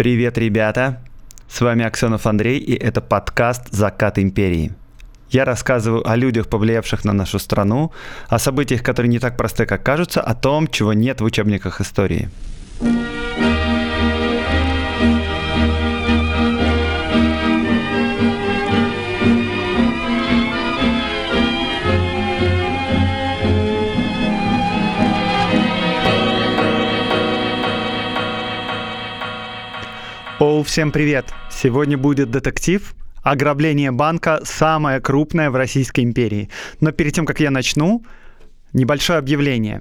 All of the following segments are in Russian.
Привет, ребята! С вами Аксенов Андрей, и это подкаст «Закат империи». Я рассказываю о людях, повлиявших на нашу страну, о событиях, которые не так просты, как кажутся, о том, чего нет в учебниках истории. Оу, всем привет! Сегодня будет детектив. Ограбление банка самое крупное в Российской империи. Но перед тем, как я начну, небольшое объявление.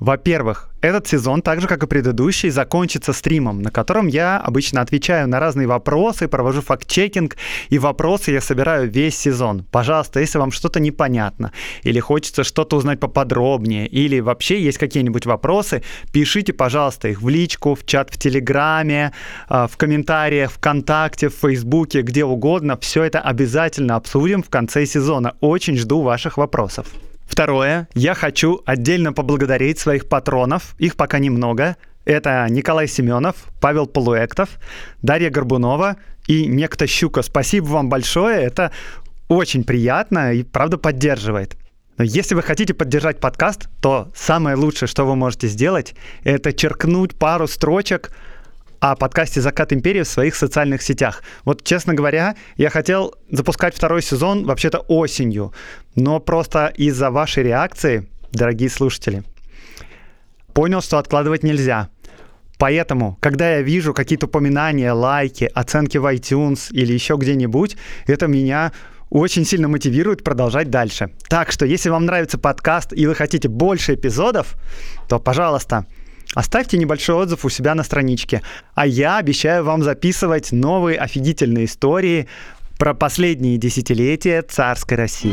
Во-первых, этот сезон, так же как и предыдущий, закончится стримом, на котором я обычно отвечаю на разные вопросы, провожу факт-чекинг, и вопросы я собираю весь сезон. Пожалуйста, если вам что-то непонятно, или хочется что-то узнать поподробнее, или вообще есть какие-нибудь вопросы, пишите, пожалуйста, их в личку, в чат в Телеграме, а, в комментариях, ВКонтакте, в Фейсбуке, где угодно. Все это обязательно обсудим в конце сезона. Очень жду ваших вопросов. Второе, я хочу отдельно поблагодарить своих патронов, их пока немного. Это Николай Семенов, Павел Полуэктов, Дарья Горбунова и некто Щука. Спасибо вам большое, это очень приятно и правда поддерживает. Но если вы хотите поддержать подкаст, то самое лучшее, что вы можете сделать, это черкнуть пару строчек о подкасте «Закат империи» в своих социальных сетях. Вот, честно говоря, я хотел запускать второй сезон вообще-то осенью, но просто из-за вашей реакции, дорогие слушатели, понял, что откладывать нельзя. Поэтому, когда я вижу какие-то упоминания, лайки, оценки в iTunes или еще где-нибудь, это меня очень сильно мотивирует продолжать дальше. Так что, если вам нравится подкаст и вы хотите больше эпизодов, то, пожалуйста, Оставьте небольшой отзыв у себя на страничке. А я обещаю вам записывать новые офигительные истории про последние десятилетия царской России.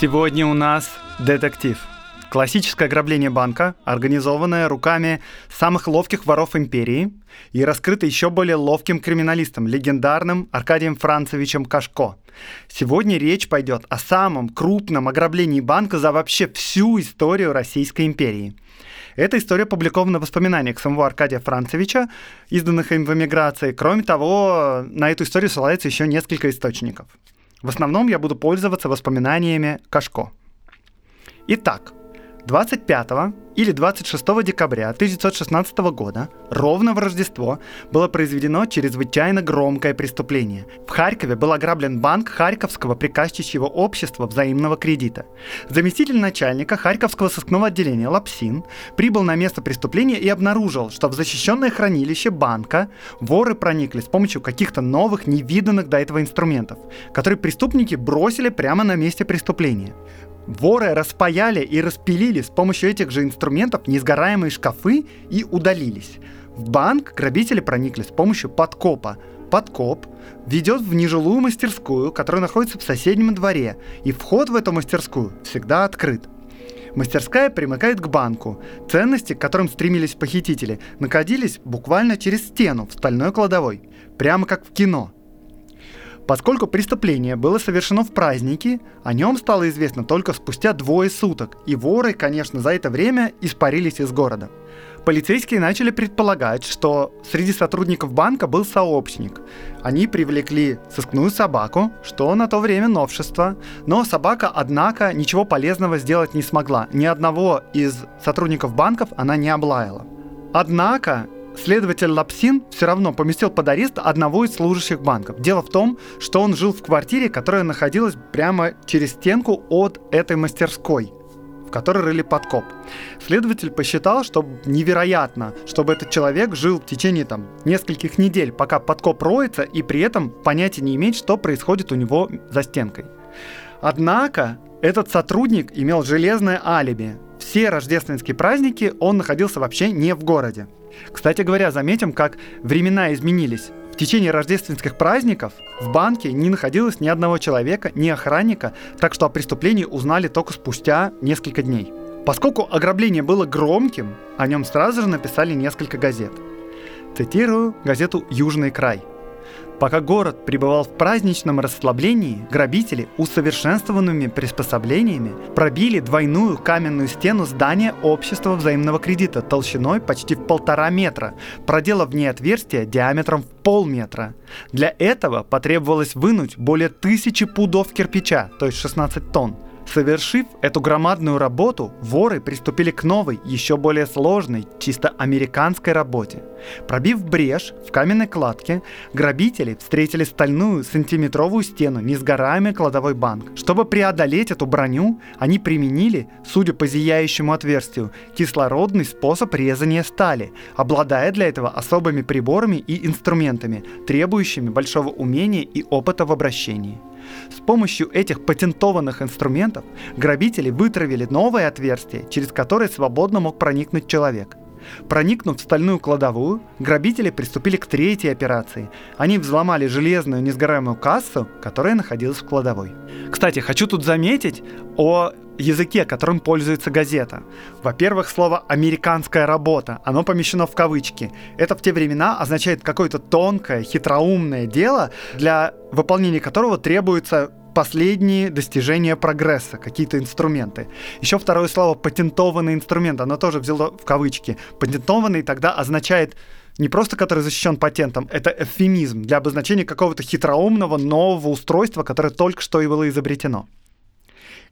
Сегодня у нас детектив – Классическое ограбление банка, организованное руками самых ловких воров империи и раскрыто еще более ловким криминалистом, легендарным Аркадием Францевичем Кашко. Сегодня речь пойдет о самом крупном ограблении банка за вообще всю историю Российской империи. Эта история опубликована в воспоминаниях самого Аркадия Францевича, изданных им в эмиграции. Кроме того, на эту историю ссылается еще несколько источников. В основном я буду пользоваться воспоминаниями Кашко. Итак, 25 или 26 декабря 1916 года, ровно в Рождество, было произведено чрезвычайно громкое преступление. В Харькове был ограблен банк Харьковского приказчичьего общества взаимного кредита. Заместитель начальника Харьковского сыскного отделения Лапсин прибыл на место преступления и обнаружил, что в защищенное хранилище банка воры проникли с помощью каких-то новых, невиданных до этого инструментов, которые преступники бросили прямо на месте преступления. Воры распаяли и распилили с помощью этих же инструментов несгораемые шкафы и удалились. В банк грабители проникли с помощью подкопа. Подкоп ведет в нежилую мастерскую, которая находится в соседнем дворе, и вход в эту мастерскую всегда открыт. Мастерская примыкает к банку. Ценности, к которым стремились похитители, находились буквально через стену в стальной кладовой. Прямо как в кино – Поскольку преступление было совершено в праздники, о нем стало известно только спустя двое суток, и воры, конечно, за это время испарились из города. Полицейские начали предполагать, что среди сотрудников банка был сообщник. Они привлекли сыскную собаку, что на то время новшество, но собака, однако, ничего полезного сделать не смогла. Ни одного из сотрудников банков она не облаяла. Однако следователь Лапсин все равно поместил под арест одного из служащих банков. Дело в том, что он жил в квартире, которая находилась прямо через стенку от этой мастерской в которой рыли подкоп. Следователь посчитал, что невероятно, чтобы этот человек жил в течение там нескольких недель, пока подкоп роется, и при этом понятия не иметь, что происходит у него за стенкой. Однако этот сотрудник имел железное алиби. Все рождественские праздники он находился вообще не в городе. Кстати говоря, заметим, как времена изменились. В течение рождественских праздников в банке не находилось ни одного человека, ни охранника, так что о преступлении узнали только спустя несколько дней. Поскольку ограбление было громким, о нем сразу же написали несколько газет. Цитирую газету «Южный край». Пока город пребывал в праздничном расслаблении, грабители усовершенствованными приспособлениями пробили двойную каменную стену здания общества взаимного кредита толщиной почти в полтора метра, проделав в ней отверстие диаметром в полметра. Для этого потребовалось вынуть более тысячи пудов кирпича, то есть 16 тонн, Совершив эту громадную работу, воры приступили к новой, еще более сложной, чисто американской работе. Пробив брешь в каменной кладке, грабители встретили стальную сантиметровую стену, несгораемый кладовой банк. Чтобы преодолеть эту броню, они применили, судя по зияющему отверстию, кислородный способ резания стали, обладая для этого особыми приборами и инструментами, требующими большого умения и опыта в обращении. С помощью этих патентованных инструментов грабители вытравили новое отверстие, через которое свободно мог проникнуть человек. Проникнув в стальную кладовую, грабители приступили к третьей операции. Они взломали железную несгораемую кассу, которая находилась в кладовой. Кстати, хочу тут заметить о языке, которым пользуется газета. Во-первых, слово «американская работа», оно помещено в кавычки. Это в те времена означает какое-то тонкое, хитроумное дело, для выполнения которого требуется последние достижения прогресса, какие-то инструменты. Еще второе слово «патентованный инструмент», оно тоже взяло в кавычки. Патентованный тогда означает не просто который защищен патентом, это эвфемизм для обозначения какого-то хитроумного нового устройства, которое только что и было изобретено.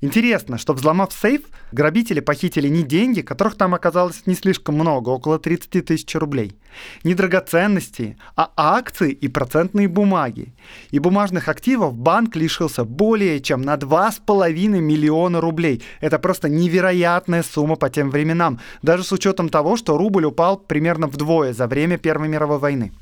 Интересно, что взломав сейф, грабители похитили не деньги, которых там оказалось не слишком много, около 30 тысяч рублей, не драгоценности, а акции и процентные бумаги. И бумажных активов банк лишился более чем на 2,5 миллиона рублей. Это просто невероятная сумма по тем временам, даже с учетом того, что рубль упал примерно вдвое за время Первой мировой войны.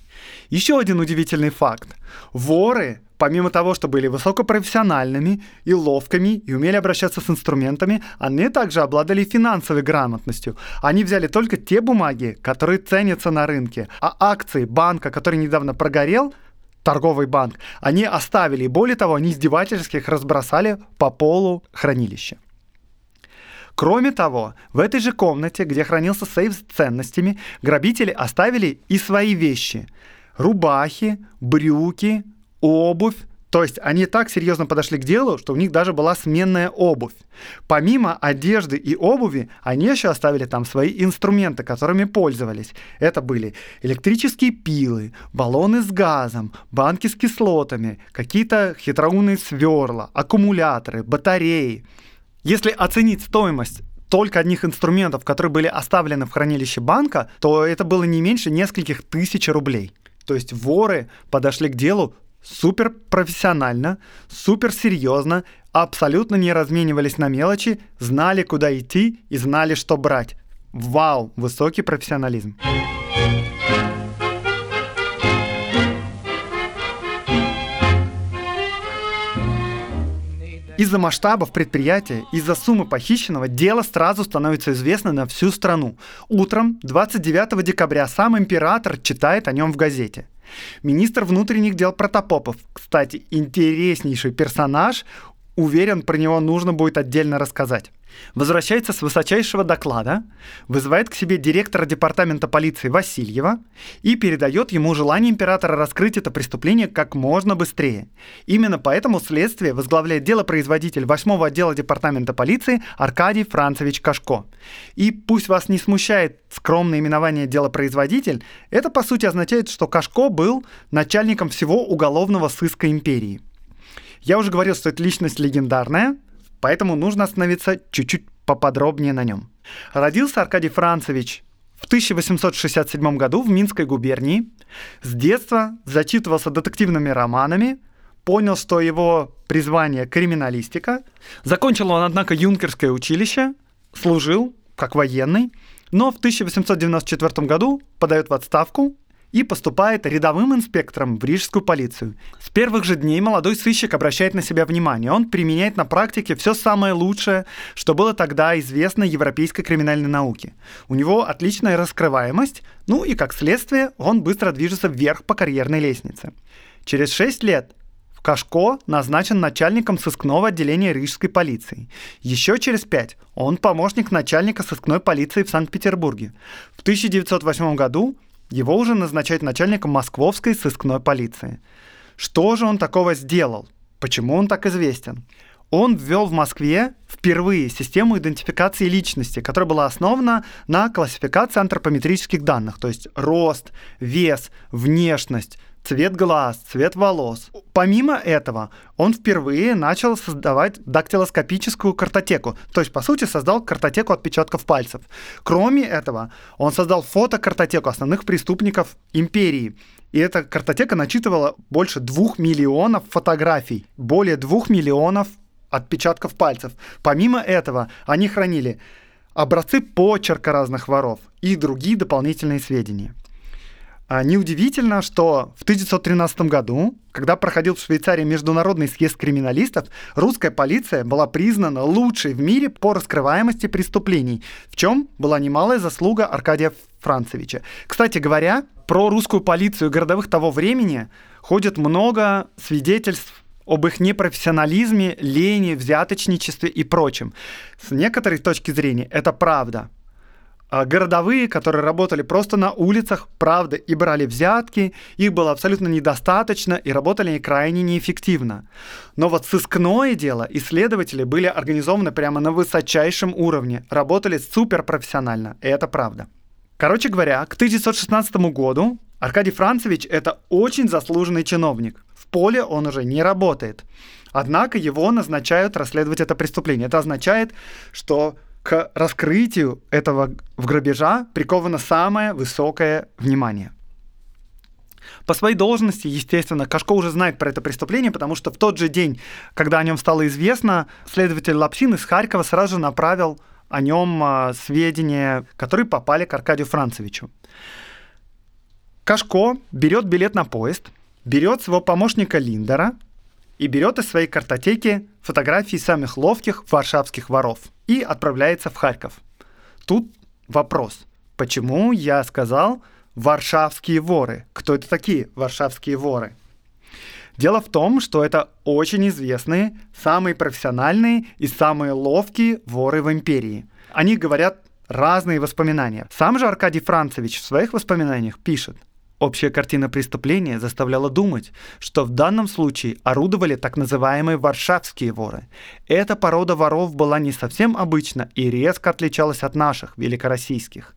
Еще один удивительный факт. Воры помимо того, что были высокопрофессиональными и ловкими и умели обращаться с инструментами, они также обладали финансовой грамотностью. Они взяли только те бумаги, которые ценятся на рынке, а акции банка, который недавно прогорел, торговый банк, они оставили. Более того, они издевательски их разбросали по полу хранилища. Кроме того, в этой же комнате, где хранился сейф с ценностями, грабители оставили и свои вещи. Рубахи, брюки, обувь, то есть они так серьезно подошли к делу, что у них даже была сменная обувь. Помимо одежды и обуви, они еще оставили там свои инструменты, которыми пользовались. Это были электрические пилы, баллоны с газом, банки с кислотами, какие-то хитроумные сверла, аккумуляторы, батареи. Если оценить стоимость только одних инструментов, которые были оставлены в хранилище банка, то это было не меньше нескольких тысяч рублей. То есть воры подошли к делу супер профессионально, супер серьезно, абсолютно не разменивались на мелочи, знали, куда идти и знали, что брать. Вау, высокий профессионализм. Из-за масштабов предприятия, из-за суммы похищенного, дело сразу становится известно на всю страну. Утром 29 декабря сам император читает о нем в газете. Министр внутренних дел Протопопов, кстати, интереснейший персонаж, уверен, про него нужно будет отдельно рассказать. Возвращается с высочайшего доклада, вызывает к себе директора департамента полиции Васильева и передает ему желание императора раскрыть это преступление как можно быстрее. Именно поэтому следствие возглавляет делопроизводитель 8 отдела департамента полиции Аркадий Францевич Кашко. И пусть вас не смущает скромное именование делопроизводитель, это по сути означает, что Кашко был начальником всего уголовного сыска империи. Я уже говорил, что это личность легендарная, поэтому нужно остановиться чуть-чуть поподробнее на нем. Родился Аркадий Францевич в 1867 году в Минской губернии. С детства зачитывался детективными романами, понял, что его призвание криминалистика. Закончил он, однако, юнкерское училище, служил как военный, но в 1894 году подает в отставку и поступает рядовым инспектором в рижскую полицию. С первых же дней молодой сыщик обращает на себя внимание. Он применяет на практике все самое лучшее, что было тогда известно европейской криминальной науке. У него отличная раскрываемость, ну и как следствие он быстро движется вверх по карьерной лестнице. Через 6 лет Кашко назначен начальником сыскного отделения рижской полиции. Еще через пять он помощник начальника сыскной полиции в Санкт-Петербурге. В 1908 году его уже назначают начальником московской сыскной полиции. Что же он такого сделал? Почему он так известен? Он ввел в Москве впервые систему идентификации личности, которая была основана на классификации антропометрических данных, то есть рост, вес, внешность, цвет глаз, цвет волос. Помимо этого, он впервые начал создавать дактилоскопическую картотеку, то есть, по сути, создал картотеку отпечатков пальцев. Кроме этого, он создал фотокартотеку основных преступников империи. И эта картотека начитывала больше двух миллионов фотографий, более двух миллионов отпечатков пальцев. Помимо этого, они хранили образцы почерка разных воров и другие дополнительные сведения. А неудивительно, что в 1913 году, когда проходил в Швейцарии международный съезд криминалистов, русская полиция была признана лучшей в мире по раскрываемости преступлений, в чем была немалая заслуга Аркадия Францевича. Кстати говоря, про русскую полицию городовых того времени ходит много свидетельств об их непрофессионализме, лени, взяточничестве и прочем. С некоторой точки зрения это правда. А городовые, которые работали просто на улицах, правда, и брали взятки, их было абсолютно недостаточно, и работали они крайне неэффективно. Но вот сыскное дело исследователи были организованы прямо на высочайшем уровне, работали суперпрофессионально, и это правда. Короче говоря, к 1916 году Аркадий Францевич – это очень заслуженный чиновник. В поле он уже не работает. Однако его назначают расследовать это преступление. Это означает, что к раскрытию этого в грабежа приковано самое высокое внимание. По своей должности, естественно, Кашко уже знает про это преступление, потому что в тот же день, когда о нем стало известно, следователь Лапсин из Харькова сразу же направил о нем а, сведения, которые попали к Аркадию Францевичу. Кашко берет билет на поезд, берет своего помощника Линдера и берет из своей картотеки фотографии самых ловких варшавских воров и отправляется в Харьков. Тут вопрос, почему я сказал варшавские воры? Кто это такие варшавские воры? Дело в том, что это очень известные, самые профессиональные и самые ловкие воры в империи. Они говорят разные воспоминания. Сам же Аркадий Францевич в своих воспоминаниях пишет – Общая картина преступления заставляла думать, что в данном случае орудовали так называемые варшавские воры. Эта порода воров была не совсем обычна и резко отличалась от наших, великороссийских.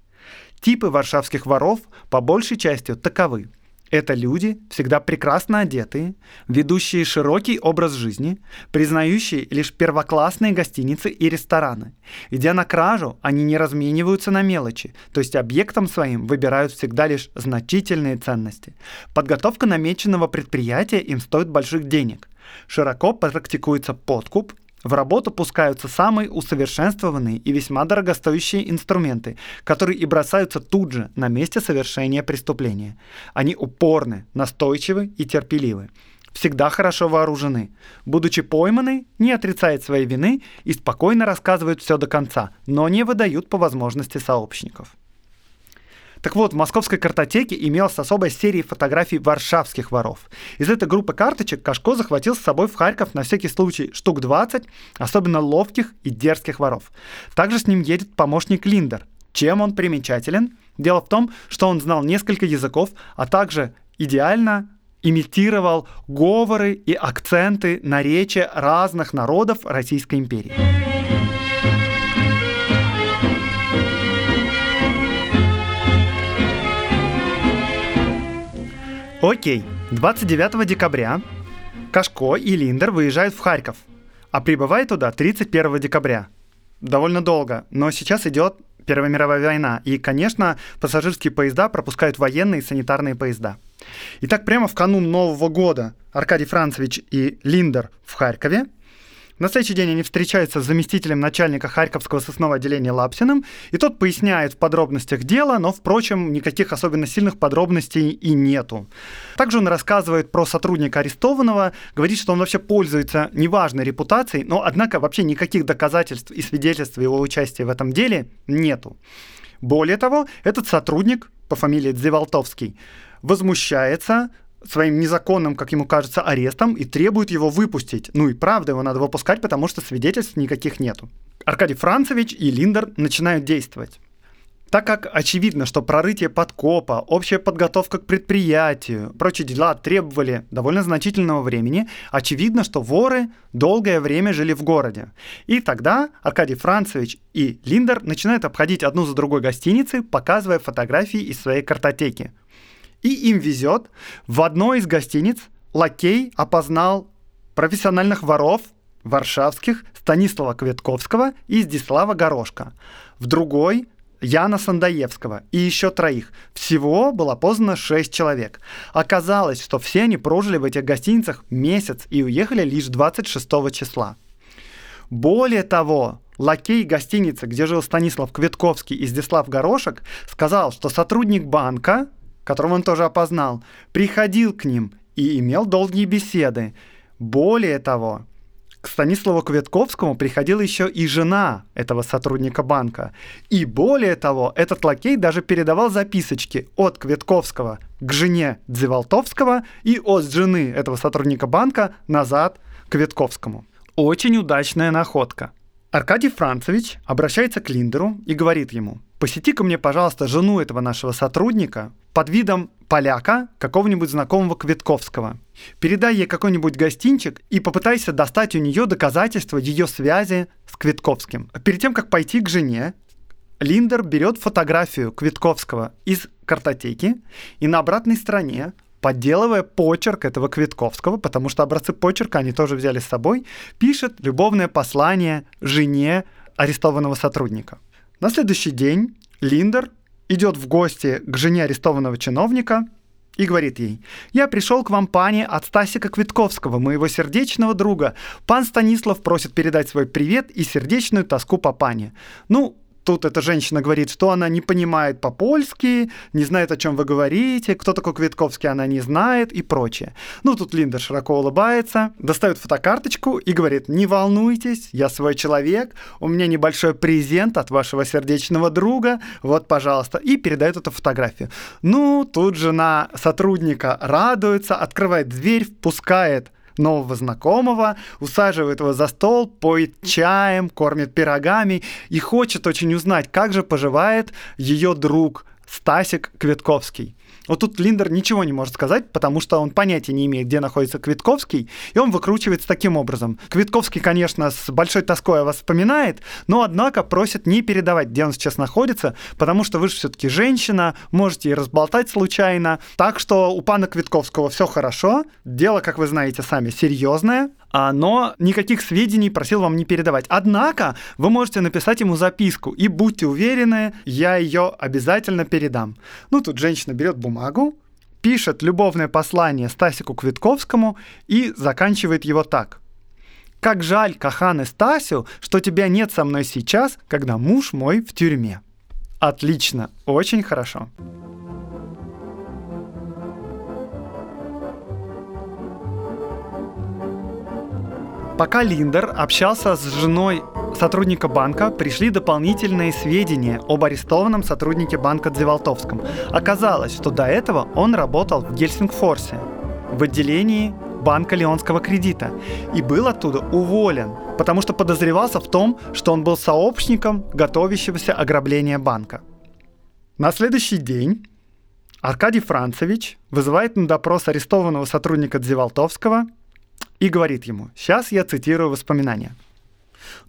Типы варшавских воров по большей части таковы. Это люди, всегда прекрасно одетые, ведущие широкий образ жизни, признающие лишь первоклассные гостиницы и рестораны. Идя на кражу, они не размениваются на мелочи, то есть объектом своим выбирают всегда лишь значительные ценности. Подготовка намеченного предприятия им стоит больших денег. Широко практикуется подкуп в работу пускаются самые усовершенствованные и весьма дорогостоящие инструменты, которые и бросаются тут же на месте совершения преступления. Они упорны, настойчивы и терпеливы всегда хорошо вооружены. Будучи пойманы, не отрицает своей вины и спокойно рассказывают все до конца, но не выдают по возможности сообщников. Так вот, в московской картотеке имелась особая серия фотографий варшавских воров. Из этой группы карточек Кашко захватил с собой в Харьков на всякий случай штук 20, особенно ловких и дерзких воров. Также с ним едет помощник Линдер. Чем он примечателен? Дело в том, что он знал несколько языков, а также идеально имитировал говоры и акценты наречия разных народов Российской империи. Окей, 29 декабря Кашко и Линдер выезжают в Харьков, а прибывает туда 31 декабря. Довольно долго, но сейчас идет Первая мировая война, и, конечно, пассажирские поезда пропускают военные и санитарные поезда. Итак, прямо в канун Нового года Аркадий Францевич и Линдер в Харькове, на следующий день они встречаются с заместителем начальника Харьковского сосного отделения Лапсиным, и тот поясняет в подробностях дела, но, впрочем, никаких особенно сильных подробностей и нету. Также он рассказывает про сотрудника арестованного, говорит, что он вообще пользуется неважной репутацией, но, однако, вообще никаких доказательств и свидетельств его участия в этом деле нету. Более того, этот сотрудник по фамилии Дзевалтовский возмущается своим незаконным, как ему кажется, арестом и требует его выпустить. Ну и правда, его надо выпускать, потому что свидетельств никаких нету. Аркадий Францевич и Линдер начинают действовать. Так как очевидно, что прорытие подкопа, общая подготовка к предприятию, прочие дела требовали довольно значительного времени, очевидно, что воры долгое время жили в городе. И тогда Аркадий Францевич и Линдер начинают обходить одну за другой гостиницы, показывая фотографии из своей картотеки. И им везет, в одной из гостиниц лакей опознал профессиональных воров варшавских Станислава Кветковского и Здислава Горошка. В другой Яна Сандаевского и еще троих. Всего было поздно 6 человек. Оказалось, что все они прожили в этих гостиницах месяц и уехали лишь 26 числа. Более того, лакей гостиницы, где жил Станислав Кветковский и Здислав Горошек, сказал, что сотрудник банка, которого он тоже опознал, приходил к ним и имел долгие беседы. Более того, к Станиславу Кветковскому приходила еще и жена этого сотрудника банка. И более того, этот лакей даже передавал записочки от Кветковского к жене Дзевалтовского и от жены этого сотрудника банка назад к Кветковскому. Очень удачная находка. Аркадий Францевич обращается к Линдеру и говорит ему, посети-ка мне, пожалуйста, жену этого нашего сотрудника под видом поляка, какого-нибудь знакомого Квитковского. Передай ей какой-нибудь гостинчик и попытайся достать у нее доказательства ее связи с Квитковским. Перед тем, как пойти к жене, Линдер берет фотографию Квитковского из картотеки и на обратной стороне подделывая почерк этого Квитковского, потому что образцы почерка они тоже взяли с собой, пишет любовное послание жене арестованного сотрудника. На следующий день Линдер идет в гости к жене арестованного чиновника и говорит ей, «Я пришел к вам, пани, от Стасика Квитковского, моего сердечного друга. Пан Станислав просит передать свой привет и сердечную тоску по пане. Ну, Тут эта женщина говорит, что она не понимает по-польски, не знает, о чем вы говорите, кто такой Квитковский, она не знает и прочее. Ну, тут Линда широко улыбается, достает фотокарточку и говорит, не волнуйтесь, я свой человек, у меня небольшой презент от вашего сердечного друга, вот, пожалуйста, и передает эту фотографию. Ну, тут жена сотрудника радуется, открывает дверь, впускает нового знакомого, усаживает его за стол, поет чаем, кормит пирогами и хочет очень узнать, как же поживает ее друг Стасик Квитковский. Вот тут Линдер ничего не может сказать, потому что он понятия не имеет, где находится Квитковский, и он выкручивается таким образом. Квитковский, конечно, с большой тоской о вас вспоминает, но, однако, просит не передавать, где он сейчас находится, потому что вы же все-таки женщина, можете и разболтать случайно. Так что у пана Квитковского все хорошо, дело, как вы знаете сами, серьезное, но никаких сведений просил вам не передавать. Однако вы можете написать ему записку, и будьте уверены, я ее обязательно передам. Ну, тут женщина берет бумагу, пишет любовное послание Стасику Квитковскому и заканчивает его так. «Как жаль, Кахан и Стасю, что тебя нет со мной сейчас, когда муж мой в тюрьме». Отлично, очень хорошо. Пока Линдер общался с женой сотрудника банка, пришли дополнительные сведения об арестованном сотруднике банка Дзевалтовском. Оказалось, что до этого он работал в Гельсингфорсе, в отделении банка Леонского кредита, и был оттуда уволен, потому что подозревался в том, что он был сообщником готовящегося ограбления банка. На следующий день Аркадий Францевич вызывает на допрос арестованного сотрудника Дзевалтовского и говорит ему, сейчас я цитирую воспоминания.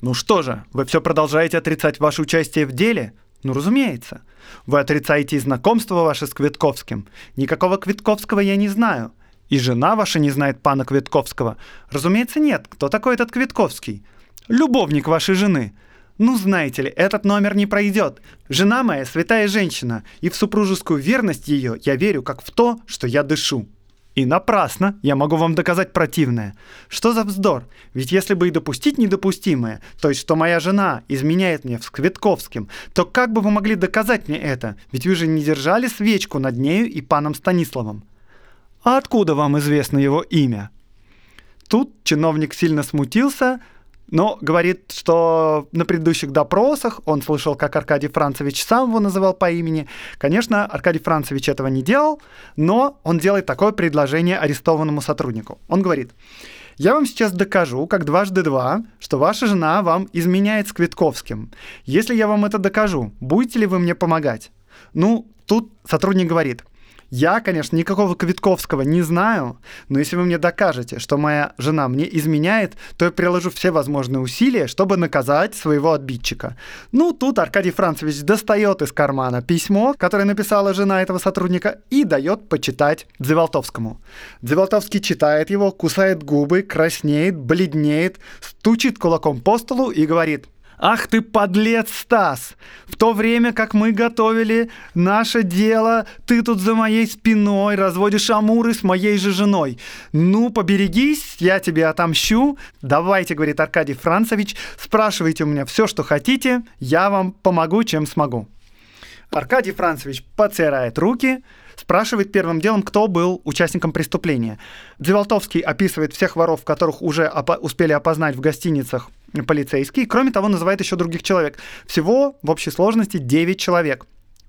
«Ну что же, вы все продолжаете отрицать ваше участие в деле?» Ну, разумеется. Вы отрицаете и знакомство ваше с Квитковским. Никакого Квитковского я не знаю. И жена ваша не знает пана Квитковского. Разумеется, нет. Кто такой этот Квитковский? Любовник вашей жены. Ну, знаете ли, этот номер не пройдет. Жена моя святая женщина, и в супружескую верность ее я верю как в то, что я дышу. И напрасно, я могу вам доказать противное. Что за вздор? Ведь если бы и допустить недопустимое, то есть что моя жена изменяет мне с Квитковским, то как бы вы могли доказать мне это? Ведь вы же не держали свечку над нею и паном Станиславом. А откуда вам известно его имя? Тут чиновник сильно смутился, но говорит, что на предыдущих допросах он слышал, как Аркадий Францевич сам его называл по имени. Конечно, Аркадий Францевич этого не делал, но он делает такое предложение арестованному сотруднику. Он говорит, Я вам сейчас докажу, как дважды два, что ваша жена вам изменяет с Квитковским. Если я вам это докажу, будете ли вы мне помогать? Ну, тут сотрудник говорит – я, конечно, никакого Квитковского не знаю, но если вы мне докажете, что моя жена мне изменяет, то я приложу все возможные усилия, чтобы наказать своего отбитчика. Ну, тут Аркадий Францевич достает из кармана письмо, которое написала жена этого сотрудника, и дает почитать Дзеволтовскому. Дзеволтовский читает его, кусает губы, краснеет, бледнеет, стучит кулаком по столу и говорит – Ах ты подлец, Стас! В то время, как мы готовили наше дело, ты тут за моей спиной разводишь амуры с моей же женой. Ну, поберегись, я тебе отомщу. Давайте, говорит Аркадий Францевич, спрашивайте у меня все, что хотите, я вам помогу, чем смогу. Аркадий Францевич потирает руки, спрашивает первым делом, кто был участником преступления. Дзеволтовский описывает всех воров, которых уже опо- успели опознать в гостиницах полицейские. Кроме того, называет еще других человек. Всего в общей сложности 9 человек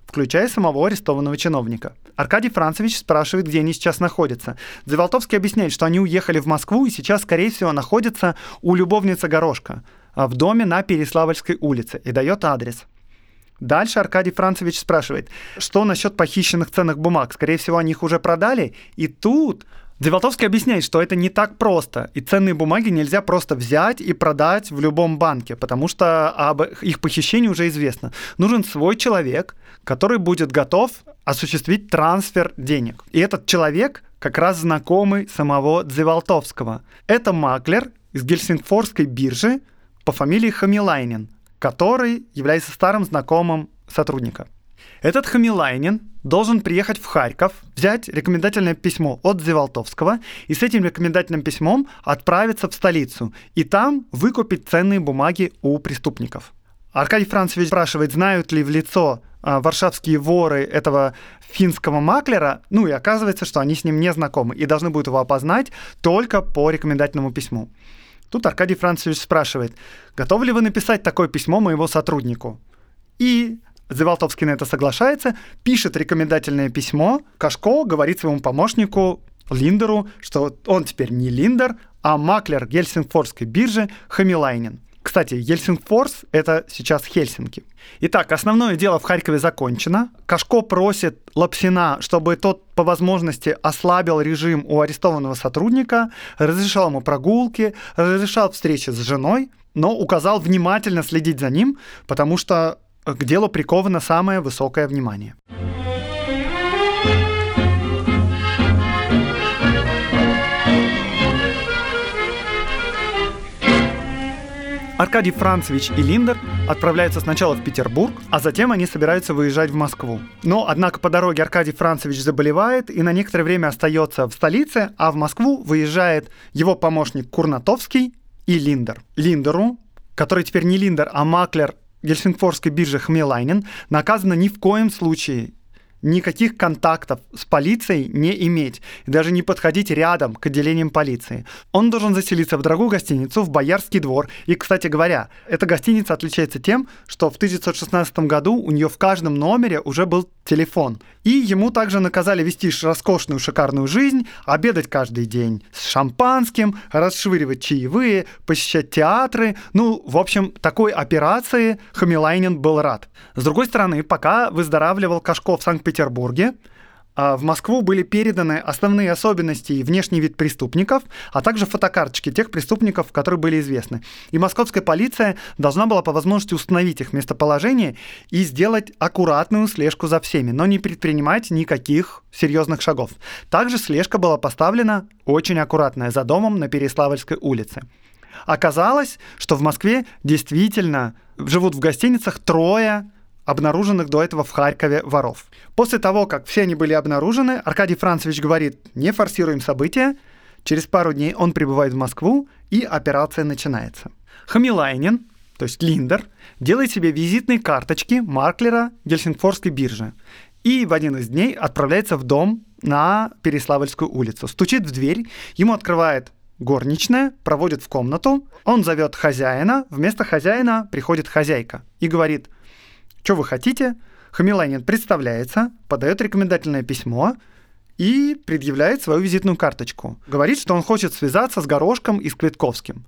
включая самого арестованного чиновника. Аркадий Францевич спрашивает, где они сейчас находятся. Заволтовский объясняет, что они уехали в Москву и сейчас, скорее всего, находятся у любовницы Горошка в доме на Переславльской улице и дает адрес. Дальше Аркадий Францевич спрашивает, что насчет похищенных ценных бумаг? Скорее всего, они их уже продали. И тут Деволтовский объясняет, что это не так просто, и ценные бумаги нельзя просто взять и продать в любом банке, потому что об их похищении уже известно. Нужен свой человек, который будет готов осуществить трансфер денег. И этот человек как раз знакомый самого Дзеволтовского. Это маклер из Гельсингфорской биржи по фамилии Хамилайнин, который является старым знакомым сотрудника. Этот Хамилайнин должен приехать в Харьков, взять рекомендательное письмо от Зевалтовского и с этим рекомендательным письмом отправиться в столицу и там выкупить ценные бумаги у преступников. Аркадий Францевич спрашивает, знают ли в лицо а, варшавские воры этого финского маклера, ну и оказывается, что они с ним не знакомы и должны будут его опознать только по рекомендательному письму. Тут Аркадий Францевич спрашивает, готовы ли вы написать такое письмо моему сотруднику? И Завалтовский на это соглашается, пишет рекомендательное письмо. Кашко говорит своему помощнику Линдеру, что он теперь не Линдер, а маклер Гельсингфорской биржи Хамилайнин. Кстати, Ельсингфорс — это сейчас Хельсинки. Итак, основное дело в Харькове закончено. Кашко просит Лапсина, чтобы тот по возможности ослабил режим у арестованного сотрудника, разрешал ему прогулки, разрешал встречи с женой, но указал внимательно следить за ним, потому что к делу приковано самое высокое внимание. Аркадий Францевич и Линдер отправляются сначала в Петербург, а затем они собираются выезжать в Москву. Но, однако, по дороге Аркадий Францевич заболевает и на некоторое время остается в столице, а в Москву выезжает его помощник Курнатовский и Линдер. Линдеру, который теперь не Линдер, а маклер Гельсингфорской биржи Хмелайнен наказано ни в коем случае никаких контактов с полицией не иметь, и даже не подходить рядом к отделениям полиции. Он должен заселиться в дорогую гостиницу, в Боярский двор. И, кстати говоря, эта гостиница отличается тем, что в 1916 году у нее в каждом номере уже был телефон. И ему также наказали вести роскошную шикарную жизнь, обедать каждый день с шампанским, расшвыривать чаевые, посещать театры. Ну, в общем, такой операции Хамилайнин был рад. С другой стороны, пока выздоравливал Кашков в Санкт-Петербурге, а, в Москву были переданы основные особенности и внешний вид преступников, а также фотокарточки тех преступников, которые были известны. И московская полиция должна была по возможности установить их местоположение и сделать аккуратную слежку за всеми, но не предпринимать никаких серьезных шагов. Также слежка была поставлена очень аккуратная за домом на Переславльской улице. Оказалось, что в Москве действительно живут в гостиницах трое обнаруженных до этого в Харькове воров. После того, как все они были обнаружены, Аркадий Францевич говорит, не форсируем события, через пару дней он прибывает в Москву, и операция начинается. Хамилайнин, то есть Линдер, делает себе визитные карточки Марклера Гельсингфорской биржи и в один из дней отправляется в дом на Переславльскую улицу. Стучит в дверь, ему открывает горничная, проводит в комнату, он зовет хозяина, вместо хозяина приходит хозяйка и говорит – что вы хотите? Хамиланин представляется, подает рекомендательное письмо и предъявляет свою визитную карточку. Говорит, что он хочет связаться с Горошком и с Квитковским.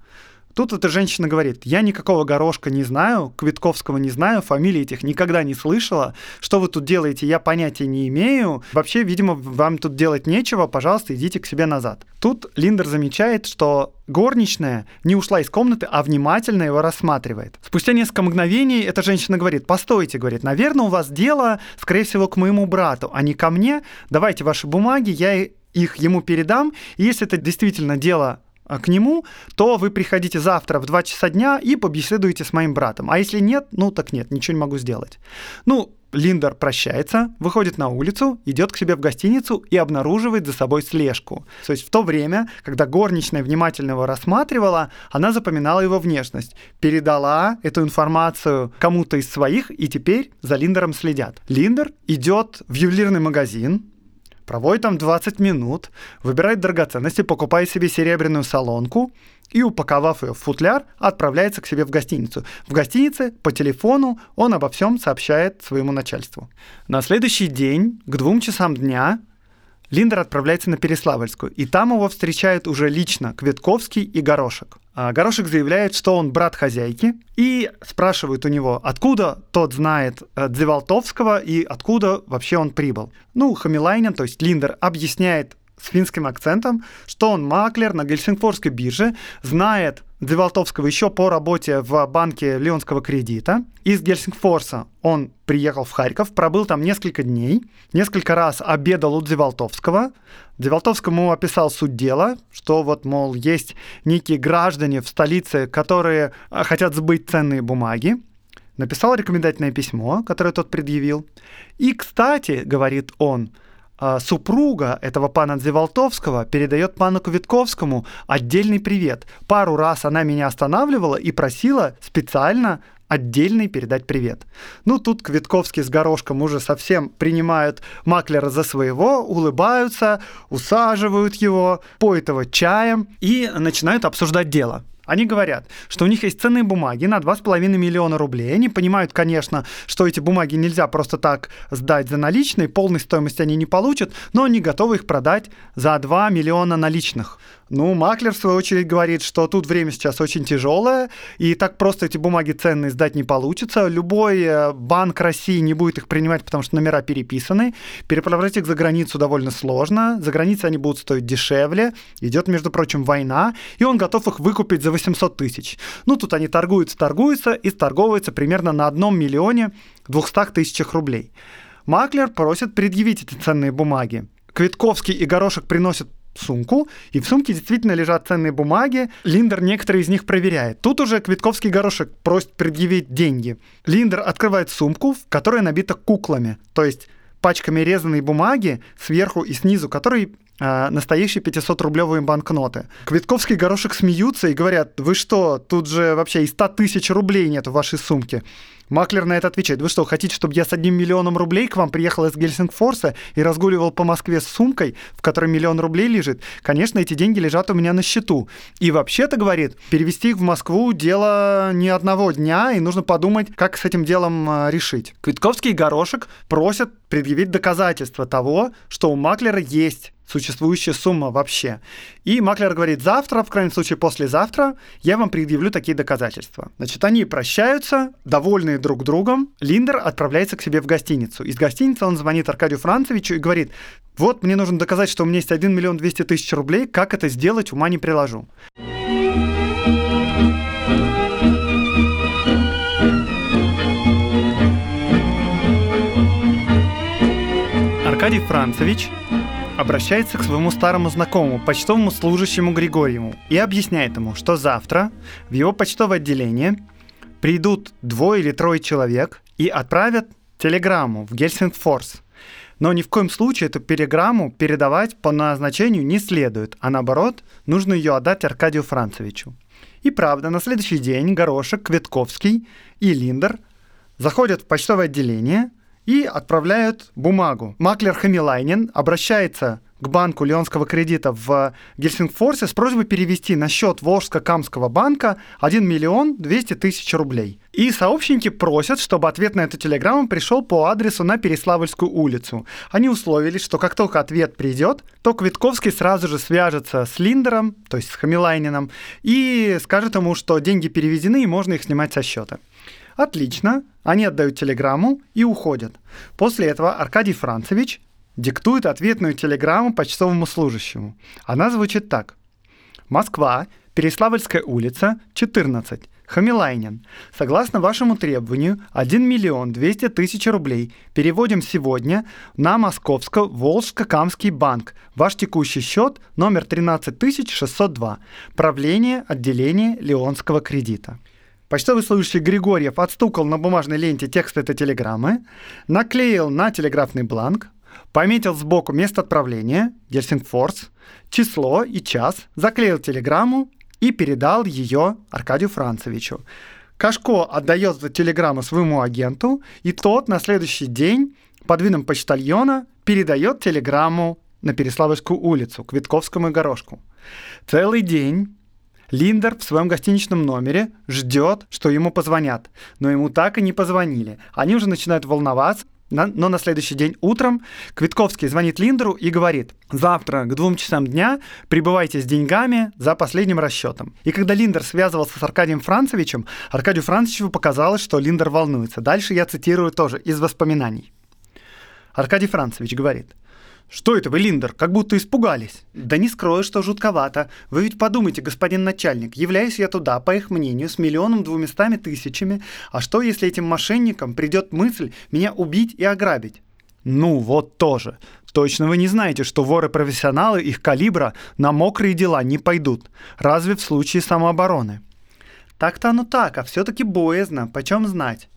Тут эта женщина говорит, я никакого горошка не знаю, Квитковского не знаю, фамилии этих никогда не слышала. Что вы тут делаете, я понятия не имею. Вообще, видимо, вам тут делать нечего, пожалуйста, идите к себе назад. Тут Линдер замечает, что горничная не ушла из комнаты, а внимательно его рассматривает. Спустя несколько мгновений эта женщина говорит, постойте, говорит, наверное, у вас дело, скорее всего, к моему брату, а не ко мне. Давайте ваши бумаги, я их ему передам. И если это действительно дело к нему, то вы приходите завтра в 2 часа дня и побеседуете с моим братом. А если нет, ну так нет, ничего не могу сделать. Ну, Линдер прощается, выходит на улицу, идет к себе в гостиницу и обнаруживает за собой слежку. То есть в то время, когда горничная внимательно его рассматривала, она запоминала его внешность, передала эту информацию кому-то из своих, и теперь за Линдером следят. Линдер идет в ювелирный магазин, проводит там 20 минут, выбирает драгоценности, покупает себе серебряную солонку и, упаковав ее в футляр, отправляется к себе в гостиницу. В гостинице по телефону он обо всем сообщает своему начальству. На следующий день, к двум часам дня, Линдер отправляется на Переславльскую, и там его встречают уже лично Кветковский и Горошек. А Горошек заявляет, что он брат хозяйки, и спрашивают у него, откуда тот знает э, Дзевалтовского и откуда вообще он прибыл. Ну, Хамилайнин, то есть Линдер, объясняет с финским акцентом, что он маклер на Гельсингфорской бирже, знает Девалтовского еще по работе в банке Леонского кредита. Из Гельсингфорса он приехал в Харьков, пробыл там несколько дней, несколько раз обедал у Девалтовского. Девалтовскому описал суть дела, что вот, мол, есть некие граждане в столице, которые а, хотят сбыть ценные бумаги. Написал рекомендательное письмо, которое тот предъявил. И, кстати, говорит он, супруга этого пана Дзевалтовского передает пану Квитковскому отдельный привет. Пару раз она меня останавливала и просила специально отдельный передать привет. Ну, тут Квитковский с Горошком уже совсем принимают Маклера за своего, улыбаются, усаживают его, поют его чаем и начинают обсуждать дело. Они говорят, что у них есть ценные бумаги на 2,5 миллиона рублей. Они понимают, конечно, что эти бумаги нельзя просто так сдать за наличные, полной стоимости они не получат, но они готовы их продать за 2 миллиона наличных. Ну, Маклер, в свою очередь, говорит, что тут время сейчас очень тяжелое, и так просто эти бумаги ценные сдать не получится. Любой э, банк России не будет их принимать, потому что номера переписаны. Переправлять их за границу довольно сложно. За границей они будут стоить дешевле. Идет, между прочим, война, и он готов их выкупить за 800 тысяч. Ну, тут они торгуются, торгуются и торговываются примерно на одном миллионе 200 тысячах рублей. Маклер просит предъявить эти ценные бумаги. Квитковский и Горошек приносят сумку, и в сумке действительно лежат ценные бумаги. Линдер некоторые из них проверяет. Тут уже Квитковский горошек просит предъявить деньги. Линдер открывает сумку, в которой набита куклами, то есть пачками резаной бумаги сверху и снизу, которые настоящие 500-рублевые банкноты. Квитковский горошек смеются и говорят, вы что, тут же вообще и 100 тысяч рублей нет в вашей сумке. Маклер на это отвечает, вы что, хотите, чтобы я с одним миллионом рублей к вам приехал из Гельсингфорса и разгуливал по Москве с сумкой, в которой миллион рублей лежит? Конечно, эти деньги лежат у меня на счету. И вообще-то, говорит, перевести их в Москву дело не одного дня, и нужно подумать, как с этим делом а, решить. Квитковский Горошек просят предъявить доказательства того, что у Маклера есть существующая сумма вообще. И Маклер говорит, завтра, в крайнем случае послезавтра, я вам предъявлю такие доказательства. Значит, они прощаются, довольные друг другом. Линдер отправляется к себе в гостиницу. Из гостиницы он звонит Аркадию Францевичу и говорит, вот мне нужно доказать, что у меня есть 1 миллион 200 тысяч рублей, как это сделать, ума не приложу. Аркадий Францевич обращается к своему старому знакомому, почтовому служащему Григорьеву, и объясняет ему, что завтра в его почтовое отделение придут двое или трое человек и отправят телеграмму в Гельсингфорс. Но ни в коем случае эту телеграмму передавать по назначению не следует, а наоборот, нужно ее отдать Аркадию Францевичу. И правда, на следующий день Горошек, Кветковский и Линдер заходят в почтовое отделение – и отправляют бумагу. Маклер Хамилайнин обращается к банку Леонского кредита в Гельсингфорсе с просьбой перевести на счет Волжско-Камского банка 1 миллион 200 тысяч рублей. И сообщники просят, чтобы ответ на эту телеграмму пришел по адресу на Переславльскую улицу. Они условились, что как только ответ придет, то Квитковский сразу же свяжется с Линдером, то есть с Хамилайнином, и скажет ему, что деньги переведены и можно их снимать со счета. Отлично, они отдают телеграмму и уходят. После этого Аркадий Францевич диктует ответную телеграмму почтовому служащему. Она звучит так. Москва, Переславльская улица, 14. Хамилайнин. Согласно вашему требованию, 1 миллион 200 тысяч рублей переводим сегодня на Московско-Волжско-Камский банк. Ваш текущий счет номер 13602. Правление отделения Леонского кредита. Почтовый служащий Григорьев отстукал на бумажной ленте текст этой телеграммы, наклеил на телеграфный бланк, пометил сбоку место отправления, Гельсингфорс, число и час, заклеил телеграмму и передал ее Аркадию Францевичу. Кашко отдает эту телеграмму своему агенту, и тот на следующий день под видом почтальона передает телеграмму на Переславовскую улицу, к Витковскому и Горошку. Целый день Линдер в своем гостиничном номере ждет, что ему позвонят, но ему так и не позвонили. Они уже начинают волноваться, но на следующий день утром Квитковский звонит Линдеру и говорит, завтра к двум часам дня прибывайте с деньгами за последним расчетом. И когда Линдер связывался с Аркадием Францевичем, Аркадию Францевичу показалось, что Линдер волнуется. Дальше я цитирую тоже из воспоминаний. Аркадий Францевич говорит, «Что это вы, Линдер, как будто испугались?» «Да не скрою, что жутковато. Вы ведь подумайте, господин начальник, являюсь я туда, по их мнению, с миллионом двумястами тысячами, а что, если этим мошенникам придет мысль меня убить и ограбить?» «Ну, вот тоже. Точно вы не знаете, что воры-профессионалы их калибра на мокрые дела не пойдут, разве в случае самообороны?» «Так-то оно так, а все-таки боязно, почем знать?»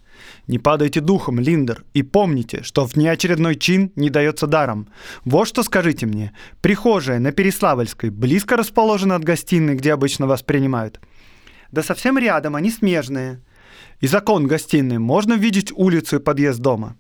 Не падайте духом, Линдер, и помните, что внеочередной чин не дается даром. Вот что скажите мне. Прихожая на Переславльской близко расположена от гостиной, где обычно вас принимают? Да совсем рядом, они смежные. И закон гостиной можно видеть улицу и подъезд дома?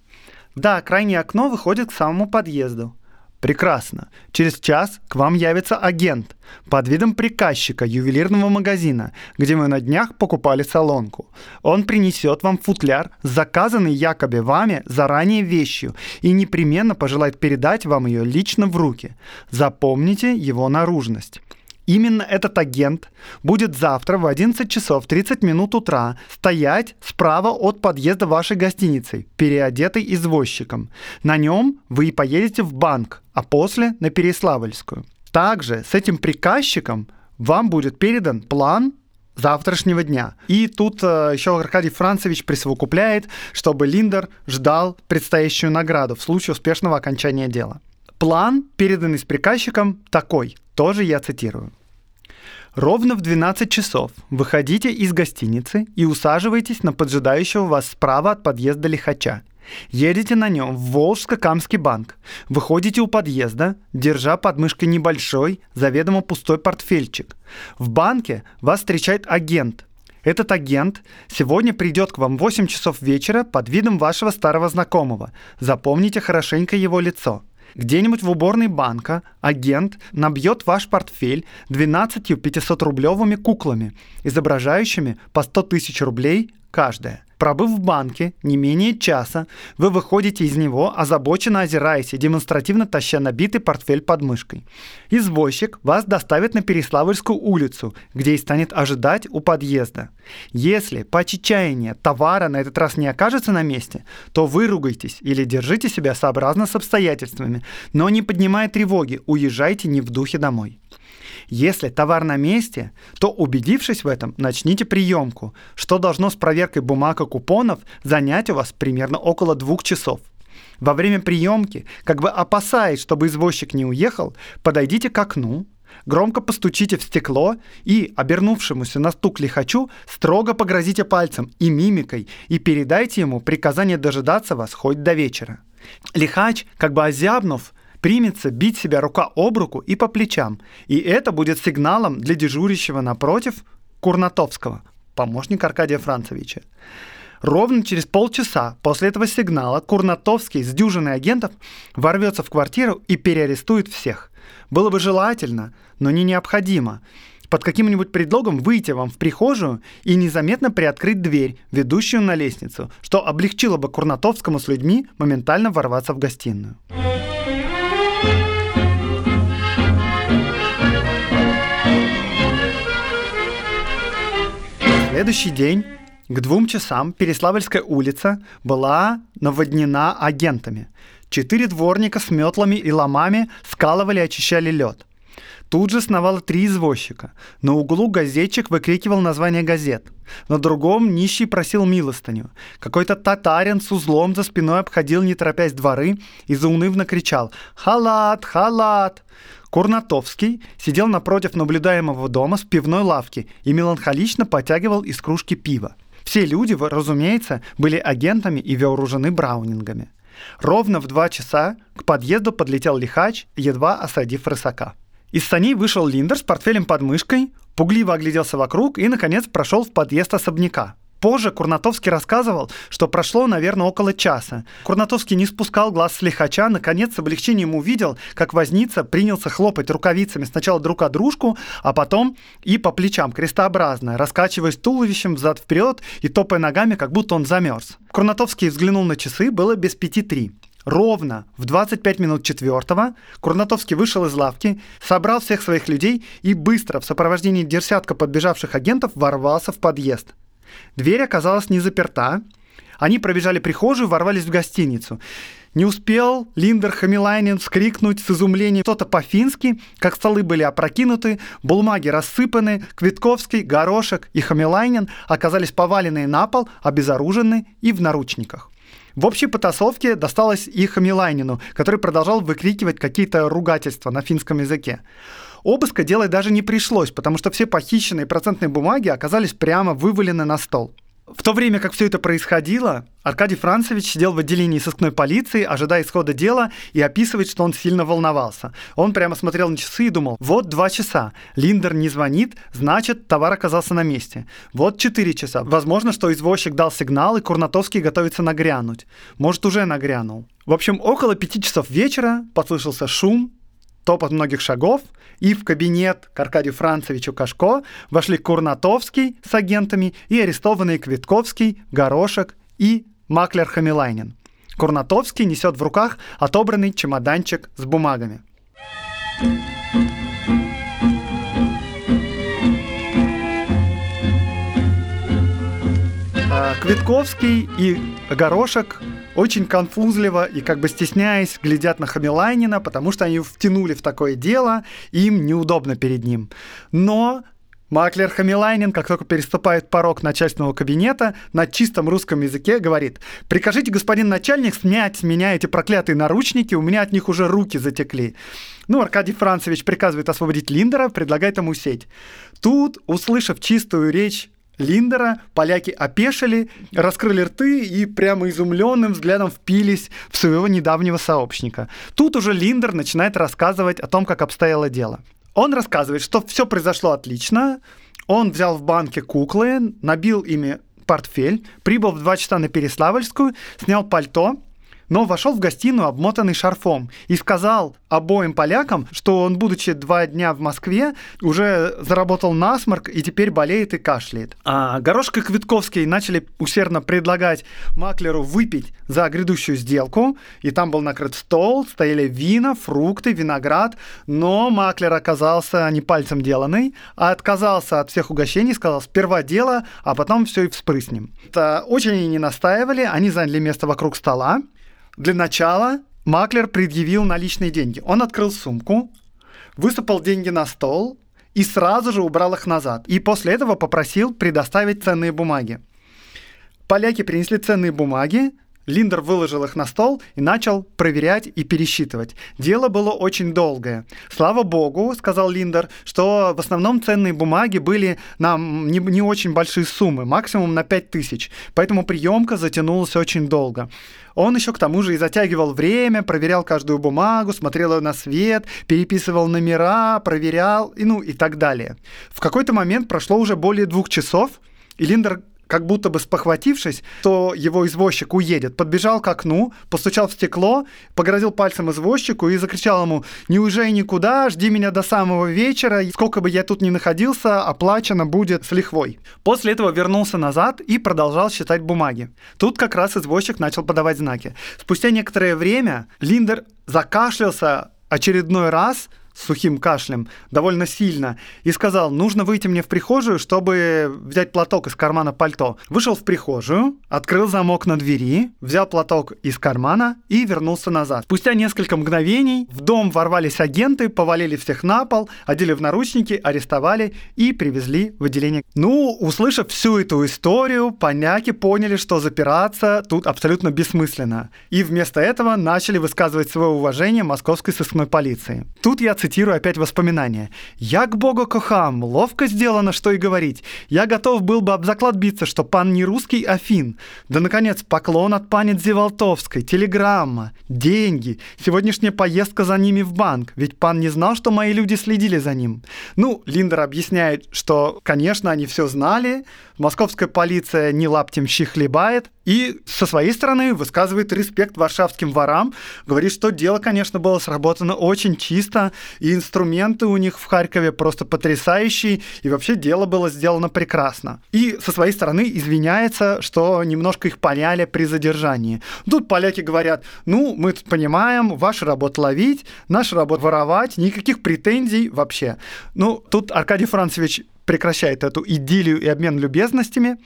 Да, крайнее окно выходит к самому подъезду. Прекрасно. Через час к вам явится агент под видом приказчика ювелирного магазина, где мы на днях покупали салонку. Он принесет вам футляр с заказанной якобы вами заранее вещью и непременно пожелает передать вам ее лично в руки. Запомните его наружность. Именно этот агент будет завтра в 11 часов 30 минут утра стоять справа от подъезда вашей гостиницы, переодетый извозчиком. На нем вы и поедете в банк, а после на Переславльскую. Также с этим приказчиком вам будет передан план завтрашнего дня. И тут э, еще Аркадий Францевич присовокупляет, чтобы Линдер ждал предстоящую награду в случае успешного окончания дела. План, переданный с приказчиком, такой. Тоже я цитирую. Ровно в 12 часов выходите из гостиницы и усаживайтесь на поджидающего вас справа от подъезда лихача. Едете на нем в Волжско-Камский банк. Выходите у подъезда, держа под мышкой небольшой, заведомо пустой портфельчик. В банке вас встречает агент. Этот агент сегодня придет к вам в 8 часов вечера под видом вашего старого знакомого. Запомните хорошенько его лицо. Где-нибудь в уборной банка агент набьет ваш портфель 12 500-рублевыми куклами, изображающими по 100 тысяч рублей каждая. Пробыв в банке не менее часа, вы выходите из него, озабоченно озираясь и демонстративно таща набитый портфель под мышкой. Извозчик вас доставит на Переславльскую улицу, где и станет ожидать у подъезда. Если по чечаянию товара на этот раз не окажется на месте, то выругайтесь или держите себя сообразно с обстоятельствами, но не поднимая тревоги, уезжайте не в духе домой. Если товар на месте, то, убедившись в этом, начните приемку, что должно с проверкой бумаг и купонов занять у вас примерно около двух часов. Во время приемки, как бы опасаясь, чтобы извозчик не уехал, подойдите к окну, громко постучите в стекло и, обернувшемуся на стук лихачу, строго погрозите пальцем и мимикой и передайте ему приказание дожидаться вас хоть до вечера. Лихач, как бы озябнув, примется бить себя рука об руку и по плечам, и это будет сигналом для дежурящего напротив Курнатовского, помощника Аркадия Францевича. Ровно через полчаса после этого сигнала Курнатовский с дюжиной агентов ворвется в квартиру и переарестует всех. было бы желательно, но не необходимо под каким-нибудь предлогом выйти вам в прихожую и незаметно приоткрыть дверь, ведущую на лестницу, что облегчило бы Курнатовскому с людьми моментально ворваться в гостиную. Следующий день к двум часам Переславльская улица была наводнена агентами. Четыре дворника с метлами и ломами скалывали и очищали лед. Тут же сновало три извозчика. На углу газетчик выкрикивал название газет. На другом нищий просил милостыню. Какой-то татарин с узлом за спиной обходил, не торопясь, дворы и заунывно кричал «Халат! Халат!». Курнатовский сидел напротив наблюдаемого дома с пивной лавки и меланхолично потягивал из кружки пива. Все люди, разумеется, были агентами и вооружены браунингами. Ровно в два часа к подъезду подлетел лихач, едва осадив рысака. Из саней вышел Линдер с портфелем под мышкой, пугливо огляделся вокруг и, наконец, прошел в подъезд особняка. Позже Курнатовский рассказывал, что прошло, наверное, около часа. Курнатовский не спускал глаз с лихача, наконец с облегчением увидел, как возница принялся хлопать рукавицами сначала друг о дружку, а потом и по плечам крестообразно, раскачиваясь туловищем взад-вперед и топая ногами, как будто он замерз. Курнатовский взглянул на часы, было без пяти три. Ровно в 25 минут четвертого Курнатовский вышел из лавки, собрал всех своих людей и быстро в сопровождении десятка подбежавших агентов ворвался в подъезд. Дверь оказалась не заперта. Они пробежали прихожую, ворвались в гостиницу. Не успел Линдер Хамилайнин вскрикнуть с изумлением что-то по-фински, как столы были опрокинуты, бумаги рассыпаны, Квитковский, Горошек и Хамилайнин оказались поваленные на пол, обезоружены и в наручниках. В общей потасовке досталось и Хамилайнину, который продолжал выкрикивать какие-то ругательства на финском языке. Обыска делать даже не пришлось, потому что все похищенные процентные бумаги оказались прямо вывалены на стол. В то время, как все это происходило, Аркадий Францевич сидел в отделении сыскной полиции, ожидая исхода дела, и описывает, что он сильно волновался. Он прямо смотрел на часы и думал, вот два часа, Линдер не звонит, значит, товар оказался на месте. Вот четыре часа, возможно, что извозчик дал сигнал, и Курнатовский готовится нагрянуть. Может, уже нагрянул. В общем, около пяти часов вечера послышался шум, топот многих шагов, и в кабинет к Аркадию Францевичу Кашко вошли Курнатовский с агентами и арестованные Квитковский, Горошек и Маклер Хамилайнин. Курнатовский несет в руках отобранный чемоданчик с бумагами. А, Квитковский и Горошек очень конфузливо и как бы стесняясь глядят на Хамилайнина, потому что они втянули в такое дело, им неудобно перед ним. Но Маклер Хамилайнин, как только переступает порог начальственного кабинета, на чистом русском языке говорит «Прикажите, господин начальник, снять с меня эти проклятые наручники, у меня от них уже руки затекли». Ну, Аркадий Францевич приказывает освободить Линдера, предлагает ему сеть. Тут, услышав чистую речь Линдера, поляки опешили, раскрыли рты и прямо изумленным взглядом впились в своего недавнего сообщника. Тут уже Линдер начинает рассказывать о том, как обстояло дело. Он рассказывает, что все произошло отлично. Он взял в банке куклы, набил ими портфель, прибыл в 2 часа на Переславльскую, снял пальто, но вошел в гостиную, обмотанный шарфом, и сказал обоим полякам, что он, будучи два дня в Москве, уже заработал насморк и теперь болеет и кашляет. А Горошко и Квитковский начали усердно предлагать Маклеру выпить за грядущую сделку, и там был накрыт стол, стояли вина, фрукты, виноград, но Маклер оказался не пальцем деланный, а отказался от всех угощений, сказал сперва дело, а потом все и вспрыснем. Это очень не настаивали, они заняли место вокруг стола, для начала маклер предъявил наличные деньги. Он открыл сумку, высыпал деньги на стол и сразу же убрал их назад. И после этого попросил предоставить ценные бумаги. Поляки принесли ценные бумаги, Линдер выложил их на стол и начал проверять и пересчитывать. Дело было очень долгое. Слава богу, сказал Линдер, что в основном ценные бумаги были на не, не очень большие суммы, максимум на 5000, поэтому приемка затянулась очень долго. Он еще к тому же и затягивал время, проверял каждую бумагу, смотрел ее на свет, переписывал номера, проверял, и, ну и так далее. В какой-то момент прошло уже более двух часов, и Линдер как будто бы спохватившись, то его извозчик уедет, подбежал к окну, постучал в стекло, погрозил пальцем извозчику и закричал ему «Не уезжай никуда, жди меня до самого вечера, сколько бы я тут ни находился, оплачено будет с лихвой». После этого вернулся назад и продолжал считать бумаги. Тут как раз извозчик начал подавать знаки. Спустя некоторое время Линдер закашлялся очередной раз – сухим кашлем довольно сильно и сказал, нужно выйти мне в прихожую, чтобы взять платок из кармана пальто. Вышел в прихожую, открыл замок на двери, взял платок из кармана и вернулся назад. Спустя несколько мгновений в дом ворвались агенты, повалили всех на пол, одели в наручники, арестовали и привезли в отделение. Ну, услышав всю эту историю, поняки поняли, что запираться тут абсолютно бессмысленно. И вместо этого начали высказывать свое уважение московской сыскной полиции. Тут я цитирую опять воспоминания. «Як Бога кохам, ловко сделано, что и говорить. Я готов был бы об заклад биться, что пан не русский, а фин. Да, наконец, поклон от пани Дзеволтовской, телеграмма, деньги, сегодняшняя поездка за ними в банк, ведь пан не знал, что мои люди следили за ним». Ну, Линдер объясняет, что, конечно, они все знали, московская полиция не лаптем щи хлебает, и со своей стороны высказывает респект варшавским ворам, говорит, что дело, конечно, было сработано очень чисто, и инструменты у них в Харькове просто потрясающие, и вообще дело было сделано прекрасно. И со своей стороны извиняется, что немножко их поняли при задержании. Тут поляки говорят, ну, мы тут понимаем, ваша работа ловить, наша работа воровать, никаких претензий вообще. Ну, тут Аркадий Францевич прекращает эту идиллию и обмен любезностями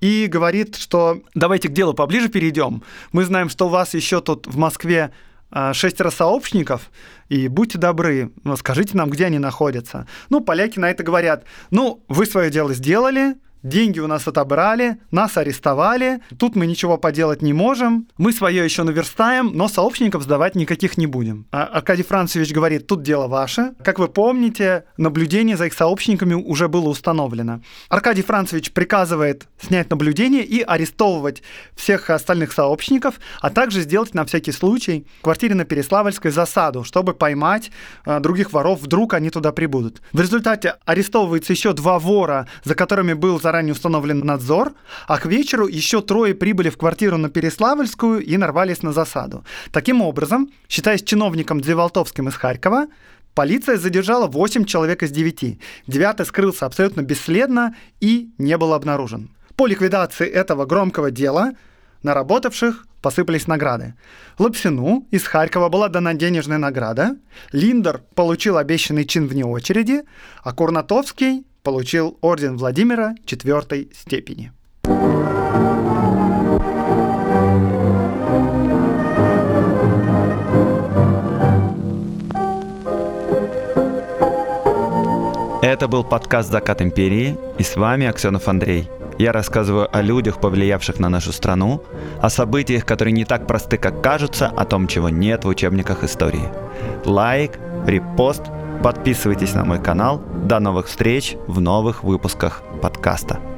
и говорит, что давайте к делу поближе перейдем. Мы знаем, что у вас еще тут в Москве а, шестеро сообщников, и будьте добры, ну, скажите нам, где они находятся. Ну, поляки на это говорят, ну, вы свое дело сделали, деньги у нас отобрали, нас арестовали, тут мы ничего поделать не можем, мы свое еще наверстаем, но сообщников сдавать никаких не будем. А Аркадий Францевич говорит, тут дело ваше. Как вы помните, наблюдение за их сообщниками уже было установлено. Аркадий Францевич приказывает снять наблюдение и арестовывать всех остальных сообщников, а также сделать на всякий случай в квартире на Переславльской засаду, чтобы поймать э, других воров, вдруг они туда прибудут. В результате арестовывается еще два вора, за которыми был заранее заранее установлен надзор, а к вечеру еще трое прибыли в квартиру на Переславльскую и нарвались на засаду. Таким образом, считаясь чиновником Дзеволтовским из Харькова, Полиция задержала 8 человек из 9. Девятый скрылся абсолютно бесследно и не был обнаружен. По ликвидации этого громкого дела на работавших посыпались награды. Лапсину из Харькова была дана денежная награда, Линдер получил обещанный чин вне очереди, а Курнатовский получил орден Владимира четвертой степени. Это был подкаст «Закат империи» и с вами Аксенов Андрей. Я рассказываю о людях, повлиявших на нашу страну, о событиях, которые не так просты, как кажутся, о том, чего нет в учебниках истории. Лайк, репост – Подписывайтесь на мой канал. До новых встреч в новых выпусках подкаста.